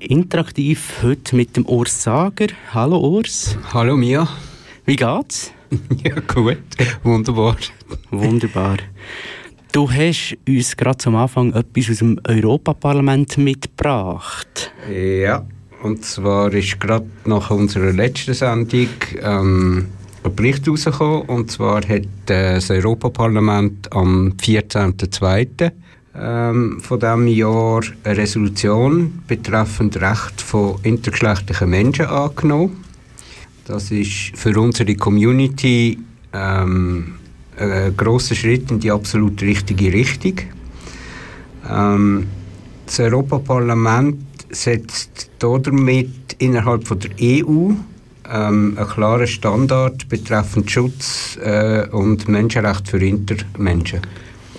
interaktiv heute mit dem Urs Sager. Hallo Urs. Hallo Mia. Wie geht's? ja, gut. Wunderbar. Wunderbar. Du hast uns gerade zum Anfang etwas aus dem Europaparlament mitgebracht. Ja, und zwar ist gerade nach unserer letzten Sendung ähm, ein Bericht rausgekommen. Und zwar hat äh, das Europaparlament am 14.02 ähm, von diesem Jahr eine Resolution betreffend Recht von intergeschlechtlichen Menschen angenommen. Das ist für unsere Community ähm, ein grosser Schritt in die absolut richtige Richtung. Ähm, das Europaparlament setzt damit innerhalb von der EU ähm, einen klaren Standard betreffend Schutz äh, und Menschenrechte für Intermenschen.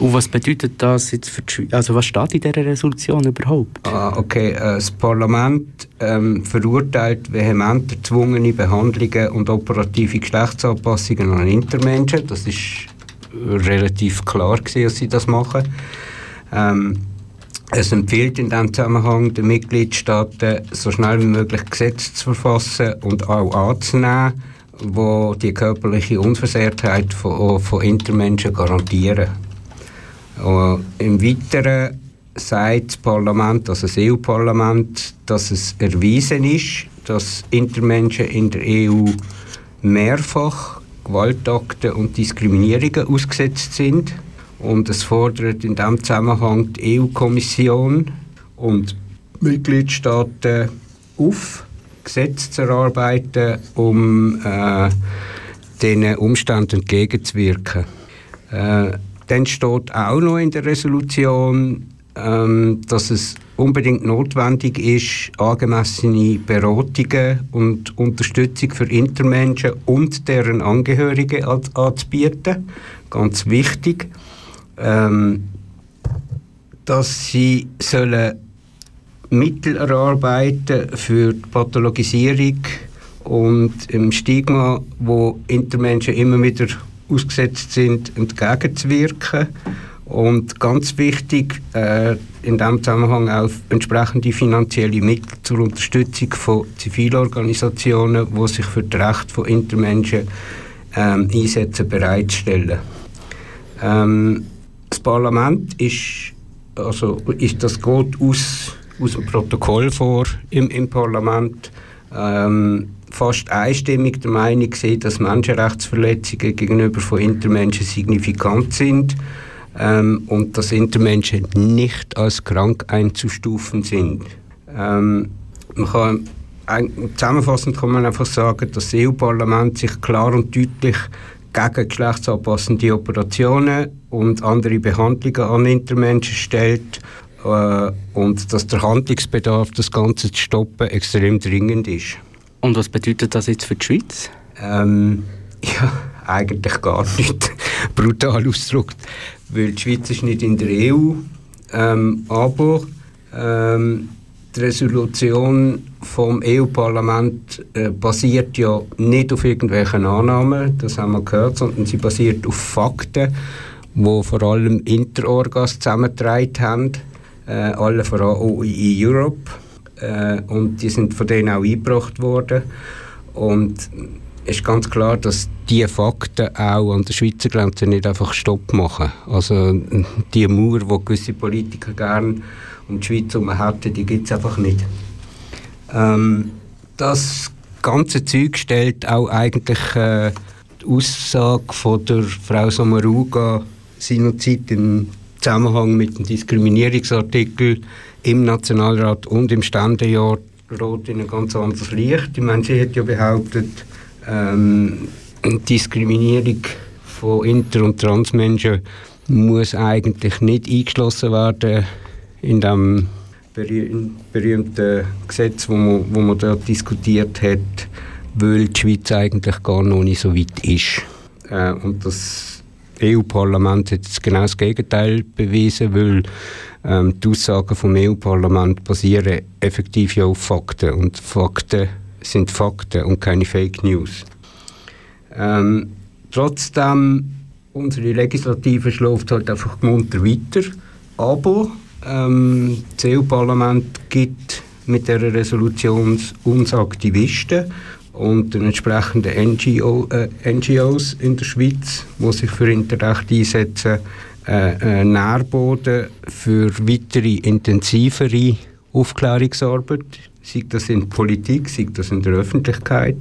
Und was bedeutet das jetzt für die Schweiz? Also was steht in dieser Resolution überhaupt? Ah, okay. Äh, das Parlament ähm, verurteilt vehement erzwungene Behandlungen und operative Geschlechtsanpassungen an Intermenschen. Das ist relativ klar gewesen, dass sie das machen. Ähm, es empfiehlt in diesem Zusammenhang den Mitgliedstaaten, so schnell wie möglich Gesetze zu verfassen und auch anzunehmen, die die körperliche Unversehrtheit von, von Intermenschen garantieren. Und Im Weiteren sagt das Parlament, also das EU-Parlament, dass es erwiesen ist, dass Intermenschen in der EU mehrfach Gewaltakten und Diskriminierungen ausgesetzt sind. Und es fordert in diesem Zusammenhang die EU-Kommission und Mitgliedstaaten auf, Gesetze zu erarbeiten, um äh, diesen Umständen entgegenzuwirken. Äh, dann steht auch noch in der Resolution, ähm, dass es unbedingt notwendig ist, angemessene Beratungen und Unterstützung für Intermenschen und deren Angehörige anzubieten. Ganz wichtig. Ähm, dass sie sollen Mittel erarbeiten für die Pathologisierung und im Stigma, wo Intermenschen immer wieder ausgesetzt sind, entgegenzuwirken. Und ganz wichtig, äh, in diesem Zusammenhang auch entsprechende finanzielle Mittel zur Unterstützung von Zivilorganisationen, die sich für das Recht von Intermenschen ähm, einsetzen, bereitstellen. Ähm, das Parlament ist, also ist das geht aus, aus dem Protokoll vor im, im Parlament, ähm, fast einstimmig der Meinung gewesen, dass Menschenrechtsverletzungen gegenüber von Intermenschen signifikant sind ähm, und dass Intermenschen nicht als krank einzustufen sind. Ähm, man kann, zusammenfassend kann man einfach sagen, dass das EU-Parlament sich klar und deutlich gegen geschlechtsanpassende Operationen und andere Behandlungen an Intermenschen stellt äh, und dass der Handlungsbedarf, das Ganze zu stoppen, extrem dringend ist. Und was bedeutet das jetzt für die Schweiz? Ähm, ja, eigentlich gar nicht. Brutal ausgedrückt. Weil die Schweiz ist nicht in der EU. Ähm, aber ähm, die Resolution vom EU-Parlament äh, basiert ja nicht auf irgendwelchen Annahmen, das haben wir gehört, sondern sie basiert auf Fakten, wo vor allem Interorgas zusammengetragen haben, äh, alle voran OIE Europe äh, und die sind von denen auch eingebracht worden. Und es ist ganz klar, dass diese Fakten auch an der Schweizer Grenze nicht einfach Stopp machen. Also die Mauer, die gewisse Politiker gerne um die Schweiz herum hätten, die gibt es einfach nicht. Ähm, das ganze Zeug stellt auch eigentlich äh, die Aussage von der Frau Samaruga seinerzeit im Zusammenhang mit dem Diskriminierungsartikel im Nationalrat und im Ständejahr in ein ganz anderes Licht. Ich meine, sie hat ja behauptet, ähm, Diskriminierung von Inter- und Transmenschen muss eigentlich nicht eingeschlossen werden in dem berühmten Gesetz, wo man, wo man dort diskutiert hat, weil die Schweiz eigentlich gar noch nicht so weit ist. Äh, und das EU-Parlament hat jetzt genau das Gegenteil bewiesen, weil ähm, die Aussagen vom EU-Parlament basieren effektiv ja auf Fakten und Fakten sind Fakten und keine Fake News. Ähm, trotzdem, unsere Legislative schläft halt einfach munter weiter, aber ähm, das EU-Parlament gibt mit der Resolution uns Aktivisten und den entsprechenden NGO, äh, NGOs in der Schweiz, die sich für Interrecht einsetzen, äh, äh, Nährboden für weitere intensivere Aufklärungsarbeit, sei das in der Politik, sei das in der Öffentlichkeit.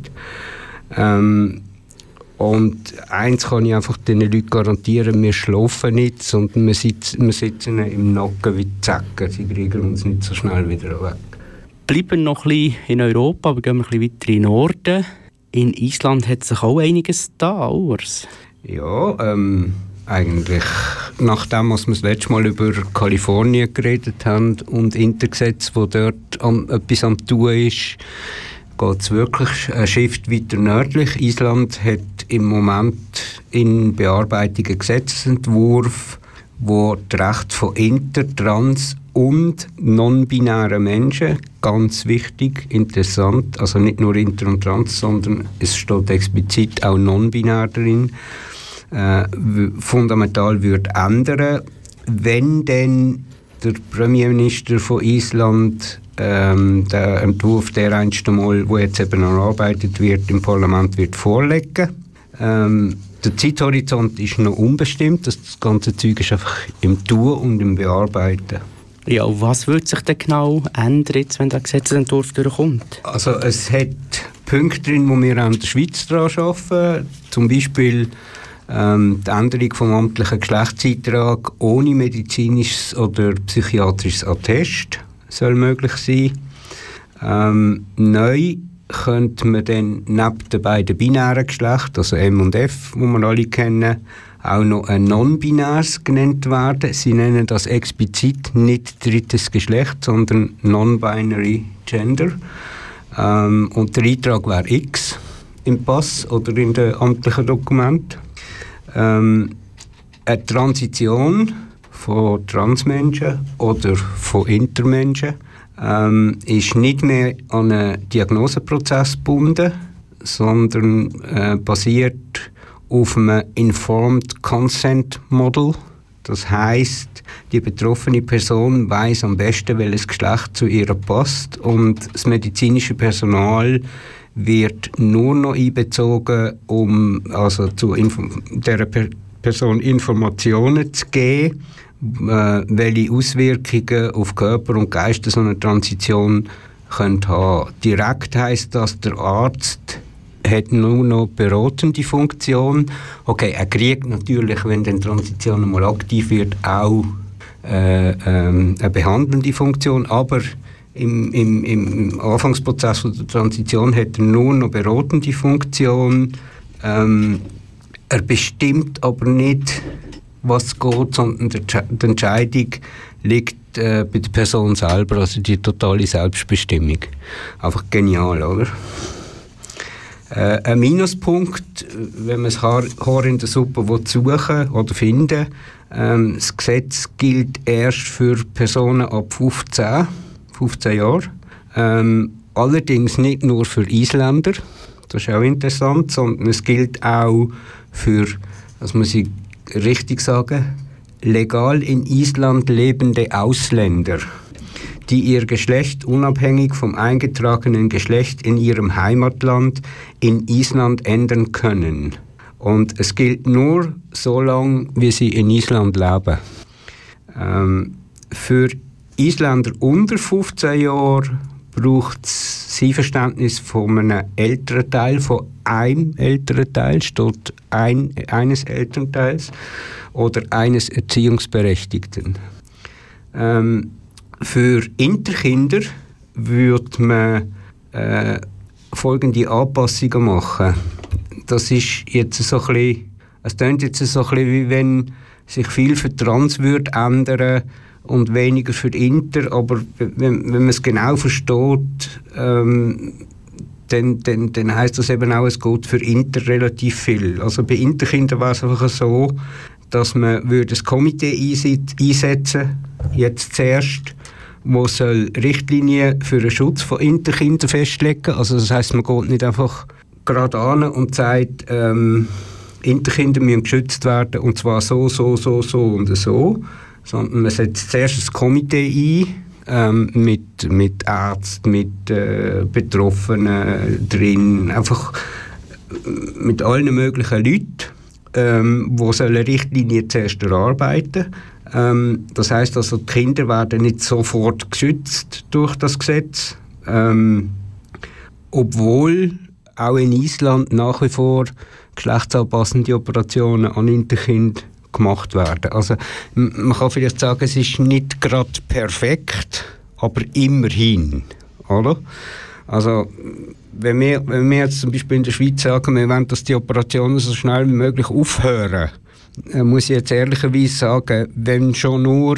Ähm, und eins kann ich einfach den Leuten garantieren, wir schlafen nicht, sondern wir sitzen, wir sitzen im Nacken wie Zecken. Sie kriegen uns nicht so schnell wieder weg. Bleiben noch ein bisschen in Europa, aber gehen wir ein bisschen weiter in den Norden. In Island hat sich auch einiges da, Urs. Ja, ähm, eigentlich nachdem, was wir das letzte Mal über Kalifornien geredet haben und Intergesetz, wo dort an, etwas am tun ist, geht es wirklich ein Shift weiter nördlich. Island hat im Moment in Bearbeitung einen Gesetzentwurf, wo das Recht von Inter-, Trans- und non-binären Menschen, ganz wichtig, interessant, also nicht nur Inter und Trans, sondern es steht explizit auch non-binär drin, äh, fundamental wird ändern, wenn denn der Premierminister von Island ähm, der Entwurf, der einst einmal, wo jetzt eben erarbeitet wird, im Parlament wird vorlegen. Ähm, der Zeithorizont ist noch unbestimmt. Das ganze Zeug ist einfach im Tun und im Bearbeiten. Ja, was wird sich denn genau ändern, wenn der Gesetzentwurf durchkommt? Also es hat Punkte drin, wo wir an der Schweiz daran arbeiten. Zum Beispiel ähm, die Änderung vom amtlichen Geschlechtseintrag ohne medizinisches oder psychiatrisches Attest soll möglich sein. Ähm, neu könnte man dann neben den beiden binären Geschlechtern, also M und F, die wir alle kennen, auch noch ein non-binäres genannt werden. Sie nennen das explizit nicht drittes Geschlecht, sondern non-binary Gender. Ähm, und der Eintrag wäre X im Pass oder in den amtlichen Dokument. Ähm, eine Transition von Transmenschen oder von Intermenschen ähm, ist nicht mehr an einen Diagnoseprozess gebunden, sondern äh, basiert auf einem Informed Consent Model. Das heißt, die betroffene Person weiß am besten, welches Geschlecht zu ihr passt und das medizinische Personal wird nur noch einbezogen, um also zu der Person Informationen zu geben äh, welche Auswirkungen auf Körper und Geist so eine Transition könnte haben. Direkt heißt das, der Arzt hat nur noch beratende Funktion. Okay, er kriegt natürlich, wenn die Transition mal aktiv wird, auch äh, ähm, eine behandelnde Funktion, aber im, im, im Anfangsprozess der Transition hat er nur noch beratende Funktion. Ähm, er bestimmt aber nicht was geht, sondern die Entscheidung liegt äh, bei der Person selber, also die totale Selbstbestimmung. Einfach genial, oder? Äh, ein Minuspunkt, wenn man das Haar, in der Suppe suchen oder finden ähm, das Gesetz gilt erst für Personen ab 15, 15 Jahren. Ähm, allerdings nicht nur für Isländer, das ist auch interessant, sondern es gilt auch für, das muss ich richtig sagen, legal in Island lebende Ausländer, die ihr Geschlecht unabhängig vom eingetragenen Geschlecht in ihrem Heimatland in Island ändern können. Und es gilt nur so lange, wie sie in Island leben. Ähm, für Isländer unter 15 Jahren braucht es Verständnis von einem älteren Teil, von einem älteren Teil, statt ein, eines Elternteils oder eines Erziehungsberechtigten. Ähm, für Interkinder würde man äh, folgende Anpassungen machen. Das ist jetzt so ein bisschen, es klingt jetzt so ein bisschen, wie wenn sich viel für Trans würde ändern und weniger für Inter, aber wenn, wenn man es genau versteht, ähm, dann, dann, dann heisst das eben auch, es geht für Inter relativ viel. Also bei Interkindern war es einfach so, dass man würde das Komitee einsetzen jetzt zuerst, wo soll Richtlinien für den Schutz von Interkindern festlegen. Also das heißt, man geht nicht einfach gerade an und sagt, ähm, Interkinder müssen geschützt werden und zwar so, so, so, so und so, sondern man setzt zuerst das Komitee ein, ähm, mit, mit Ärzten, mit äh, Betroffenen drin, einfach mit allen möglichen Leuten, ähm, die so eine Richtlinie zuerst erarbeiten ähm, Das heißt also, die Kinder werden nicht sofort geschützt durch das Gesetz, ähm, obwohl auch in Island nach wie vor geschlechtsanpassende Operationen an Interkind gemacht werden. Also man kann vielleicht sagen, es ist nicht gerade perfekt, aber immerhin, oder? Also wenn wir, wenn wir jetzt zum Beispiel in der Schweiz sagen, wir wollen, dass die Operationen so schnell wie möglich aufhören, muss ich jetzt ehrlicherweise sagen, wenn schon nur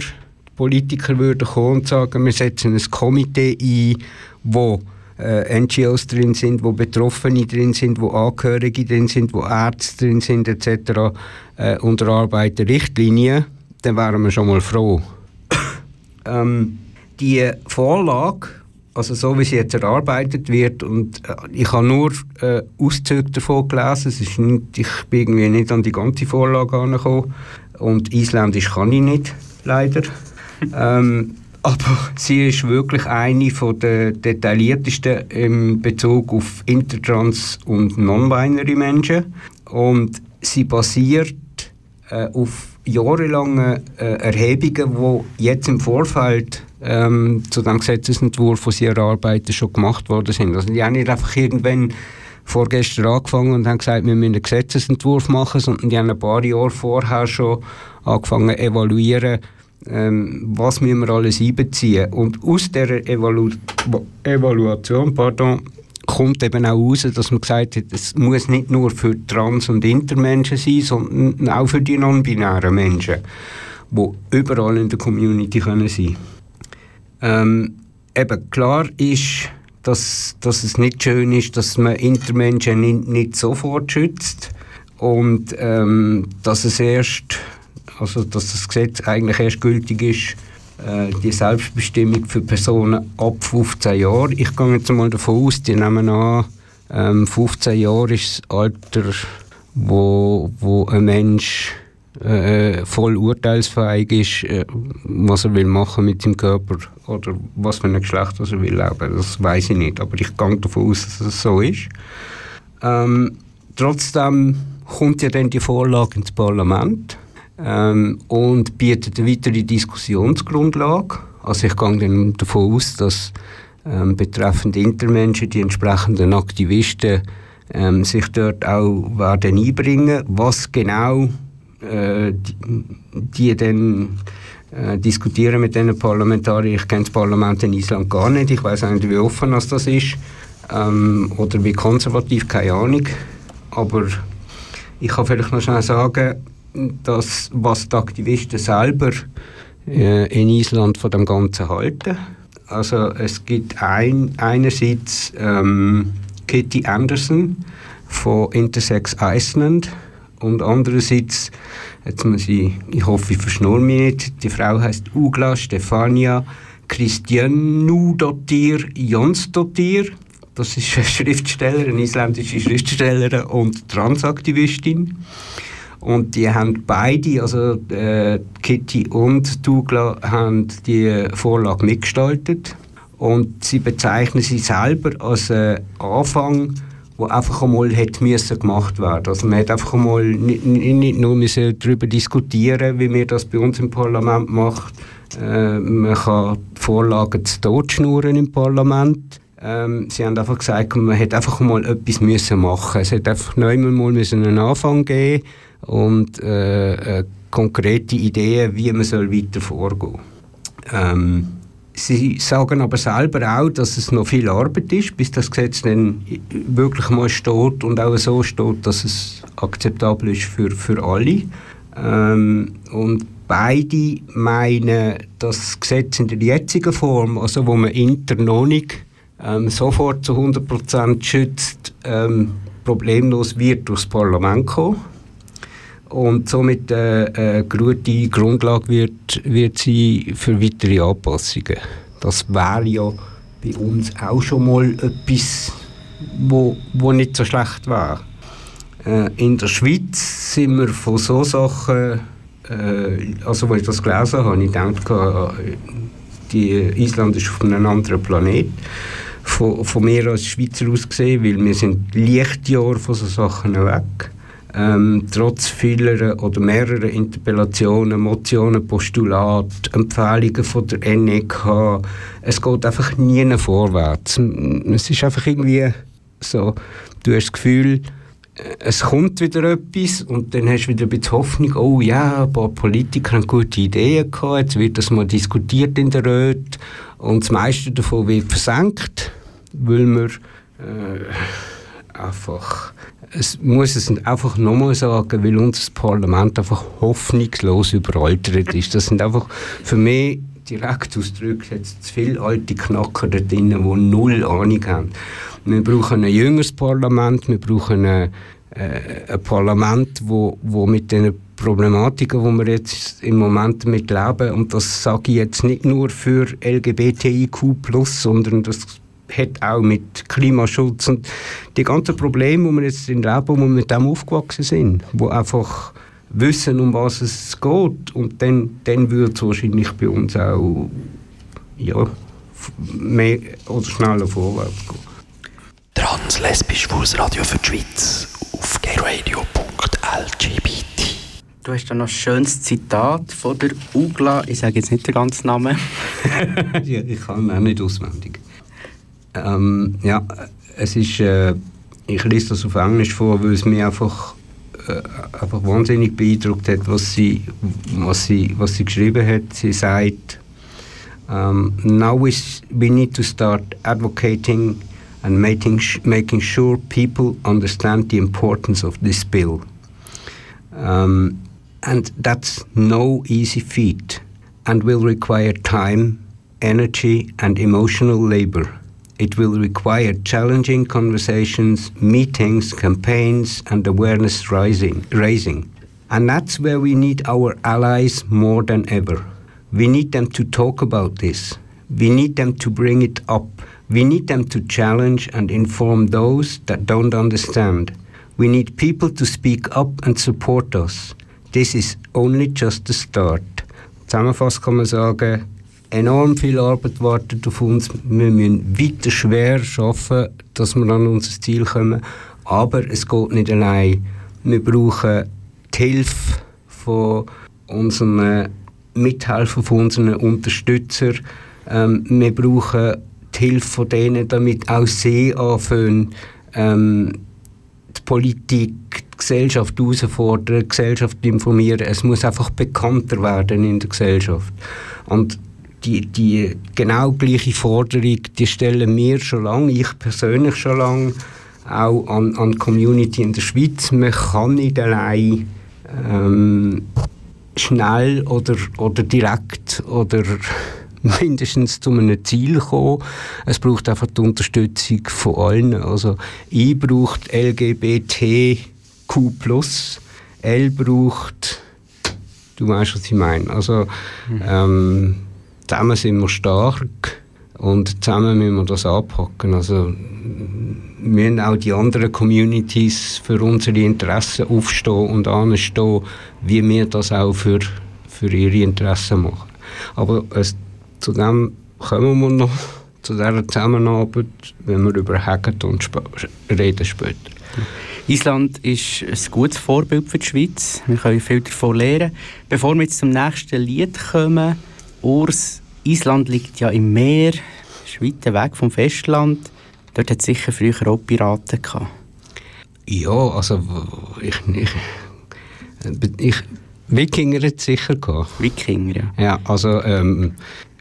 Politiker würden kommen und sagen, wir setzen ein Komitee ein, wo äh, NGOs drin sind, wo Betroffene drin sind, wo Angehörige drin sind, wo Ärzte drin sind etc. Äh, und erarbeiten Richtlinien, dann wären wir schon mal froh. ähm, die Vorlage, also so wie sie jetzt erarbeitet wird, und äh, ich habe nur äh, Auszüge davon gelesen, es ist nicht, ich bin irgendwie nicht an die ganze Vorlage angekommen und Isländisch kann ich nicht, leider. ähm, aber sie ist wirklich eine von der detailliertesten im Bezug auf intertrans und non-binary Menschen. Und sie basiert äh, auf jahrelangen äh, Erhebungen, die jetzt im Vorfeld ähm, zu dem Gesetzesentwurf, den sie erarbeiten, schon gemacht worden sind. Also die haben nicht einfach irgendwann vorgestern angefangen und haben gesagt, wir müssen einen Gesetzesentwurf machen, sondern die haben ein paar Jahre vorher schon angefangen zu evaluieren, ähm, was müssen wir alles einbeziehen. Und aus dieser Evalu Evaluation pardon, kommt eben auch raus, dass man gesagt hat, es muss nicht nur für Trans- und Intermenschen sein, sondern auch für die non-binären Menschen, die überall in der Community können sein. Ähm, Eben klar ist, dass, dass es nicht schön ist, dass man Intermenschen nicht, nicht sofort schützt und ähm, dass es erst also dass das Gesetz eigentlich erst gültig ist, die Selbstbestimmung für Personen ab 15 Jahren. Ich gehe jetzt mal davon aus, die nehmen an, ähm, 15 Jahre ist das Alter, wo, wo ein Mensch äh, voll urteilsfähig ist, äh, was er will machen mit seinem Körper oder was für ein Geschlecht er will leben. Das weiß ich nicht, aber ich gehe davon aus, dass es so ist. Ähm, trotzdem kommt ja dann die Vorlage ins Parlament ähm, und bietet eine weitere Diskussionsgrundlage. Also ich gehe dann davon aus, dass ähm, betreffend Intermenschen die entsprechenden Aktivisten ähm, sich dort auch werden einbringen, was genau äh, die, die dann äh, diskutieren mit den Parlamentariern. Ich kenne das Parlament in Island gar nicht. Ich weiß nicht, wie offen das ist ähm, oder wie konservativ, keine Ahnung. Aber ich kann vielleicht noch schnell sagen, das, was die Aktivisten selber äh, in Island von dem Ganzen halten. Also es gibt ein, einerseits ähm, Kitty Anderson von Intersex Iceland und andererseits, jetzt muss ich, ich hoffe, ich verschnur mich nicht, die Frau heißt Ugla Stefania Christianudottir Jonsdottir. Das ist eine Schriftstellerin, eine isländische Schriftstellerin und Transaktivistin. Und die haben beide, also äh, Kitty und Douglas, haben die Vorlage mitgestaltet. Und sie bezeichnen sie selber als einen Anfang, der einfach einmal hätte müssen gemacht werden Also man hat einfach einmal nicht, nicht nur müssen darüber diskutieren wie wir das bei uns im Parlament macht. Äh, man kann die Vorlagen zu Tod schnurren im Parlament. Ähm, sie haben einfach gesagt, man hätte einfach mal etwas müssen machen. Es hätte einfach neu mal einen Anfang geben und äh, äh, konkrete Ideen, wie man soll weiter vorgehen ähm, Sie sagen aber selber auch, dass es noch viel Arbeit ist, bis das Gesetz dann wirklich mal steht und auch so steht, dass es akzeptabel ist für, für alle. Ähm, und beide meinen, dass das Gesetz in der jetzigen Form, also wo man intern noch nicht ähm, sofort zu 100% schützt, ähm, problemlos wird durchs Parlament kommen und somit eine äh, äh, gute Grundlage wird, wird sein für weitere Anpassungen. Das wäre ja bei uns auch schon mal etwas, wo, wo nicht so schlecht wäre. Äh, in der Schweiz sind wir von so Sachen, äh, also als ich das gelesen habe, ich denke, äh, die Island ist auf einem anderen Planet. Von, von mir als Schweizer aus gesehen, weil wir sind Lichtjahre von so Sachen weg. Ähm, trotz vieler oder mehrerer Interpellationen, Motionen, Postulate, Empfehlungen von der NEK, es geht einfach nie vorwärts. Es ist einfach irgendwie so, du hast das Gefühl, es kommt wieder etwas und dann hast du wieder ein bisschen Hoffnung, oh ja, ein paar Politiker haben gute Ideen gehabt, jetzt wird das mal diskutiert in der Röte und das meiste davon wird versenkt, weil wir äh, einfach, es muss es einfach nochmal sagen, weil unser Parlament einfach hoffnungslos überaltert ist. Das sind einfach für mich direkt ausgedrückt jetzt zu viele alte Knacker da drin, die null Ahnung haben. Wir brauchen ein jüngeres Parlament, wir brauchen ein, äh, ein Parlament, wo, wo mit den Problematiken, die wir jetzt im Moment damit leben, und das sage ich jetzt nicht nur für LGBTIQ+, sondern das hat auch mit Klimaschutz und die ganzen Probleme, die wir jetzt in leben, wo wir mit dem aufgewachsen sind, wo einfach wissen, um was es geht und dann, dann würde es wahrscheinlich bei uns auch ja, mehr oder schneller vorwärts gehen. Translesbisch Fuß Radio für die Schweiz auf gayradio.lgbt. Du hast da noch ein schönes Zitat von der Ugla. Ich sage jetzt nicht den ganzen Namen. ja, ich kann ihn auch nicht auswendig. Ähm, ja, es ist, äh, ich lese das auf Englisch vor, weil es mich einfach, äh, einfach wahnsinnig beeindruckt hat, was sie, was, sie, was sie geschrieben hat. Sie sagt, um, now we, we need to start advocating and making, making sure people understand the importance of this bill. Um, and that's no easy feat and will require time, energy, and emotional labor. It will require challenging conversations, meetings, campaigns, and awareness rising, raising. And that's where we need our allies more than ever. We need them to talk about this. We need them to bring it up we need them to challenge and inform those that don't understand. We need people to speak up and support us. This is only just the start. Zusammenfassend enorm viel Arbeit wartet auf uns. Wir müssen weiter schwer arbeiten, dass wir an unser Ziel kommen. Aber es geht nicht allein. Wir brauchen die Hilfe von unseren Mithelfern, von unseren Unterstützern. Ähm, wir brauchen die Hilfe von denen, damit auch sie anfangen, ähm, die Politik, die Gesellschaft herausfordern, die Gesellschaft informieren. Es muss einfach bekannter werden in der Gesellschaft. Und die, die genau gleiche Forderung, die stellen wir schon lange, ich persönlich schon lange, auch an, an die Community in der Schweiz. Man kann nicht allein ähm, schnell oder, oder direkt oder mindestens zu einem Ziel kommen. Es braucht einfach die Unterstützung von allen. Also I braucht LGBTQ+, L braucht, du weißt, was ich meine. Also mhm. ähm, zusammen sind wir stark und zusammen müssen wir das anpacken. Also wir müssen auch die anderen Communities für unsere Interessen aufstehen und anstehen, wie wir das auch für, für ihre Interessen machen. Aber es zu dem kommen wir noch, zu dieser Zusammenarbeit, wenn wir über Hackathon sp reden später. Island ist ein gutes Vorbild für die Schweiz. Wir können viel davon lernen. Bevor wir jetzt zum nächsten Lied kommen, Urs, Island liegt ja im Meer, ist weit weg vom Festland. Dort hat es sicher früher auch Piraten gehabt. Ja, also ich, ich, ich Wikinger hat es sicher gehabt. Wikinger, ja. Ja, also ähm,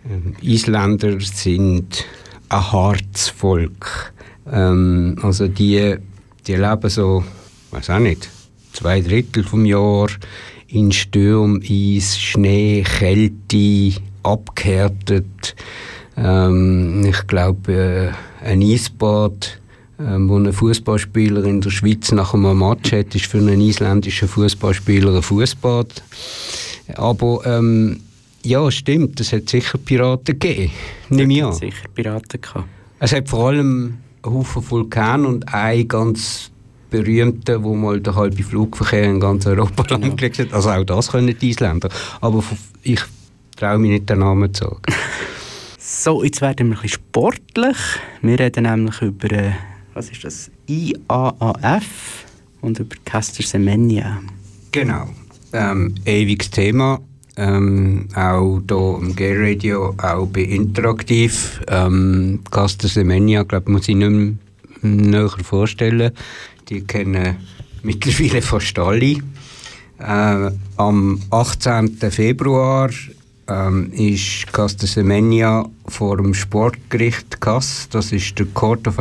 ähm, Isländer sind ein hartes Volk. Ähm, also die, die leben so, weiß auch nicht, zwei Drittel vom Jahr in Sturm, Eis, Schnee, Kälte, abgehärtet. Ähm, ich glaube, äh, ein Eisbad, äh, wo ein Fußballspieler in der Schweiz nach einem Match hat, ist für einen isländischen Fußballspieler ein Fußbad. Aber ähm, ja, stimmt. Es hat sicher Piraten gegeben. Nehme ich an. sicher Piraten gehabt. Es hat vor allem einen Haufen Vulkane und einen ganz berühmten, wo mal der halbe Flugverkehr in ganz Europa genau. lahmgelegt hat. Also auch das können die Isländer. Aber ich traue mich nicht, den Namen zu sagen. So, jetzt werden wir ein bisschen sportlich. Wir reden nämlich über, äh, was ist das, IAAF und über Caster Semenya. Genau. Ähm, ewiges Thema. Ähm, auch hier im G-Radio, auch bei Interaktiv. Ähm, Caster Semenya, glaube ich, muss ich nicht mehr näher vorstellen. Die kennen mittlerweile fast alle. Äh, am 18. Februar ähm, ist Caster Semenya vor dem Sportgericht CAS, das ist der Court of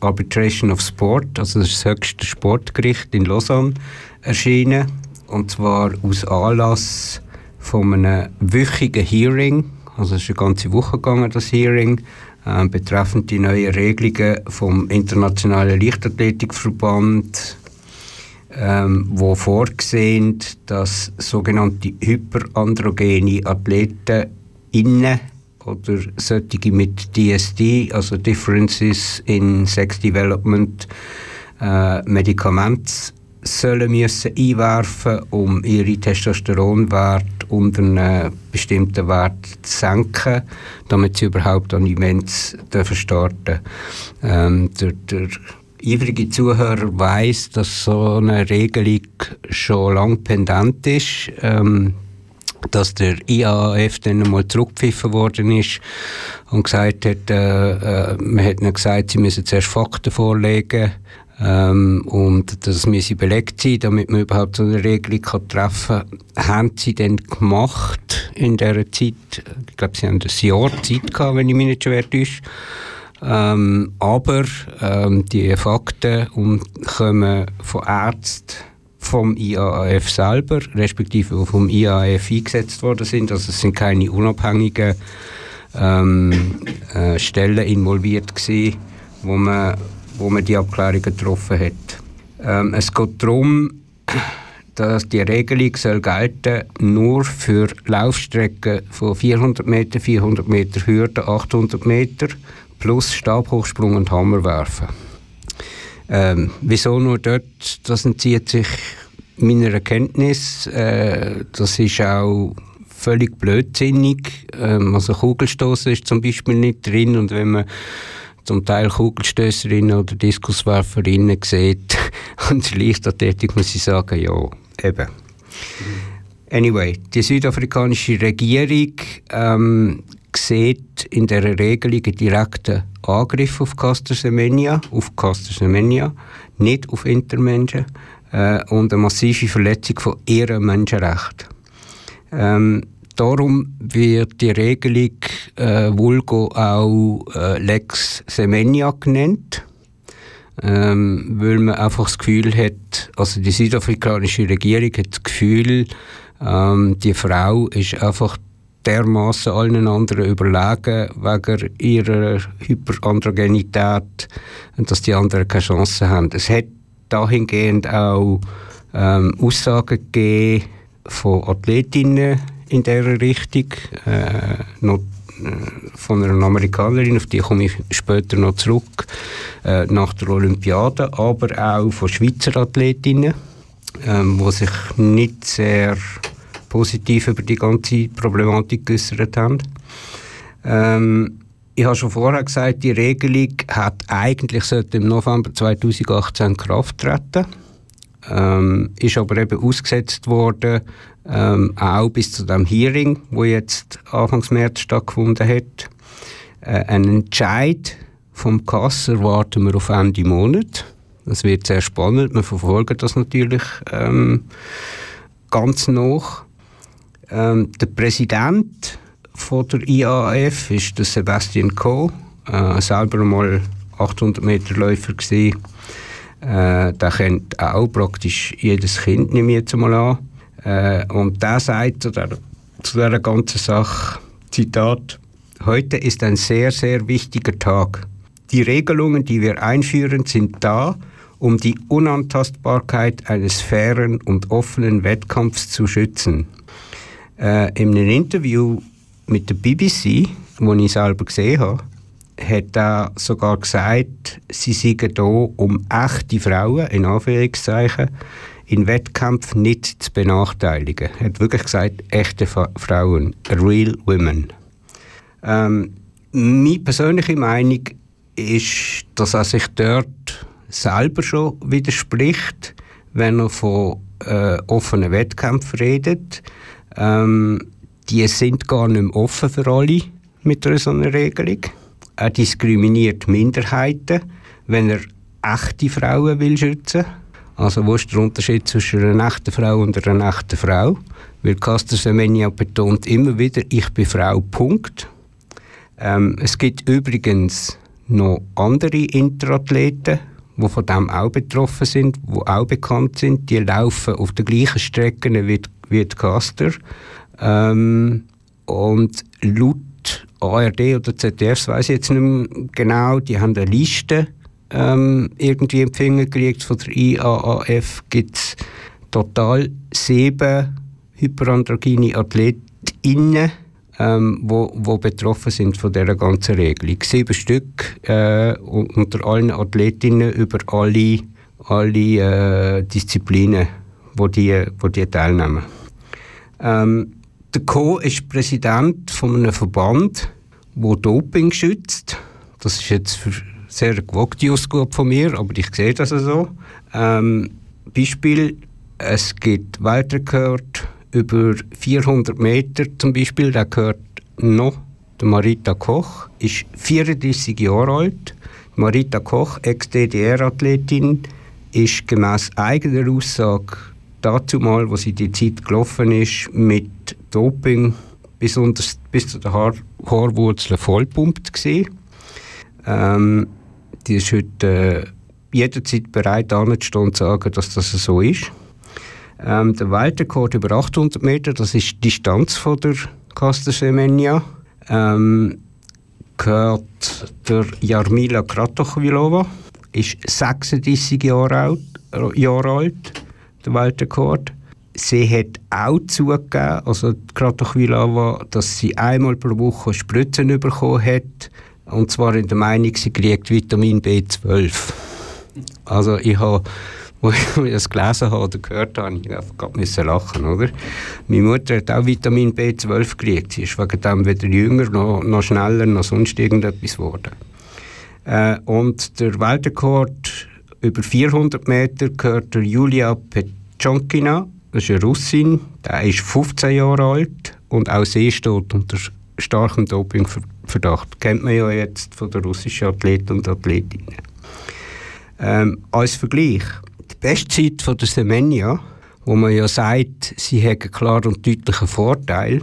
Arbitration of Sport, also das, höchste Sportgericht in Lausanne, erschienen. Und zwar aus Anlass von einem wöchigen Hearing, also es ist eine ganze Woche gegangen, das Hearing, äh, betreffend die neuen Regelungen vom Internationalen Leichtathletikverband, ähm, wo vorgesehen, dass sogenannte hyperandrogene Athleten innen oder solche mit DSD, also Differences in Sex Development, äh, Medikamente sollen müssen einwerfen, um ihre Testosteronwert unter einen bestimmten Wert zu senken, damit sie überhaupt an Events starten ähm, der, der eifrige Zuhörer weiß, dass so eine Regelung schon lang pendent ist. Ähm, dass der IAAF dann einmal zurückgepfiffen worden ist und gesagt hat, äh, äh, man hat ihnen gesagt, sie müssen zuerst Fakten vorlegen ähm, und das müsse belegt sein, damit man überhaupt so eine Regelung kann treffen kann. Haben sie dann gemacht in dieser Zeit, ich glaube, sie haben ein Jahr Zeit gehabt, wenn ich mich nicht schwer täusche. Ähm, aber ähm, die Fakten kommen von Ärzten vom IAAF selber, respektive vom IAAF eingesetzt worden sind. Also es sind keine unabhängigen ähm, äh, Stellen involviert gewesen, wo man, wo man die Abklärungen getroffen hat. Ähm, es geht darum, dass die Regelung soll gelten nur für Laufstrecken von 400 Meter, 400 Meter Hürde, 800 Meter plus Stabhochsprung und Hammerwerfen. Ähm, wieso nur dort? Das entzieht sich meiner Erkenntnis. Äh, das ist auch völlig blödsinnig. Ähm, also Kugelstoßen ist zum Beispiel nicht drin und wenn man zum Teil Kugelstößerinnen oder Diskuswerferinnen sieht und Leichtathletik muss ich sagen, ja, eben. Anyway, die südafrikanische Regierung ähm, sieht in der Regelung einen direkten Angriff auf Caster Semenya, auf Caster Semenya, nicht auf Intermenschen äh, und eine massive Verletzung von ihren Menschenrechten. Ähm, darum wird die Regelung äh, vulgo auch äh, Lex Semenya genannt, ähm, weil man einfach das Gefühl hat, also die südafrikanische Regierung hat das Gefühl, ähm, die Frau ist einfach dermaßen allen anderen überlegen wegen ihrer Hyperandrogenität und dass die anderen keine Chance haben. Es hat dahingehend auch ähm, Aussagen gegeben von Athletinnen in dieser Richtung, äh, noch äh, von einer Amerikanerin, auf die komme ich später noch zurück, äh, nach der Olympiade, aber auch von Schweizer Athletinnen, ähm, die sich nicht sehr positiv über die ganze Problematik geäußert haben. Ähm, ich habe schon vorher gesagt, die Regelung hat eigentlich sollte im November 2018 in Kraft treten. Ähm, ist aber eben ausgesetzt worden, ähm, auch bis zu dem Hearing, wo jetzt Anfang März stattgefunden hat. Äh, ein Entscheid vom Kass erwarten wir auf Ende Monat. Das wird sehr spannend. Wir verfolgen das natürlich ähm, ganz noch. Ähm, der Präsident von der IAF ist der Sebastian Coe, äh, selber mal 800 Meter Läufer gewesen. Äh, der kennt auch praktisch jedes Kind, nehme ich jetzt mal an. Äh, und der sagt zu der, zu der ganzen Sache, Zitat, heute ist ein sehr, sehr wichtiger Tag. Die Regelungen, die wir einführen, sind da, um die Unantastbarkeit eines fairen und offenen Wettkampfs zu schützen. Äh, in einem Interview mit der BBC, das ich selber gesehen habe, hat er sogar gesagt, sie seien hier, um echte Frauen, in Anführungszeichen, in Wettkämpfen nicht zu benachteiligen. Er hat wirklich gesagt, echte Frauen, real women. Ähm, meine persönliche Meinung ist, dass er sich dort selber schon widerspricht, wenn er von äh, offenen Wettkämpfen redet. Ähm, die sind gar nicht mehr offen für alle mit so einer Regelung. Er diskriminiert Minderheiten, wenn er echte Frauen will schützen Also wo ist der Unterschied zwischen einer echten Frau und einer echten Frau? Weil Caster Semenya betont immer wieder, ich bin Frau, Punkt. Ähm, es gibt übrigens noch andere Interathleten, die von dem auch betroffen sind, die auch bekannt sind. Die laufen auf der gleichen Strecke wie, wie die Caster. Ähm, und laut ARD oder ZDF, weiß ich jetzt nicht mehr genau, die haben eine Liste ähm, irgendwie empfangen gekriegt von der IAAF. Gibt es total sieben hyperandrogene Athletinnen, ähm, wo, wo betroffen sind von dieser ganzen Regelung. Sieben Stück äh, unter allen Athletinnen über alle, alle äh, Disziplinen, wo die, wo die teilnehmen. Ähm, der Co. ist Präsident von einem Verband, wo Doping schützt. Das ist jetzt für sehr gewagte Ausgabe von mir, aber ich sehe das so. Ähm, Beispiel, es gibt Weltrekord über 400 Meter zum Beispiel, der gehört noch der Marita Koch, ist 34 Jahre alt. Marita Koch, Ex-DDR-Athletin, ist gemäß eigener Aussage dazu mal, wo sie die Zeit gelaufen ist, mit Doping bis, unter, bis zu den Haar, Haarwurzeln vollpumpt gewesen. Ähm, die ist heute äh, jederzeit bereit, anzustehen und zu sagen, dass das so ist. Ähm, der Weltrekord über 800 Meter, das ist die Distanz von der Caster Semenya, ähm, gehört der Jarmila Kratochvilova, ist 36 Jahre alt, äh, Jahre alt der Weltrekord. Sie hat auch zugegeben, also Kratochvilova, dass sie einmal pro Woche Spritzen bekommen hat, und zwar in der Meinung, sie kriegt Vitamin B12. Also ich habe wo ich das gelesen habe oder gehört habe, ich einfach lachen, oder? Meine Mutter hat auch Vitamin B12 gekriegt. Sie ist wegen dem weder jünger, noch, noch schneller, noch sonst irgendetwas geworden. Äh, und der Weltrekord über 400 Meter gehört der Julia Petchonkina, das ist eine Russin, der ist 15 Jahre alt und auch sie steht unter starkem Dopingverdacht. Kennt man ja jetzt von den russischen Athleten und Athletinnen. Ähm, als Vergleich, Bestzeit von der Semenya, wo man ja sagt, sie hat einen klaren und deutlichen Vorteil,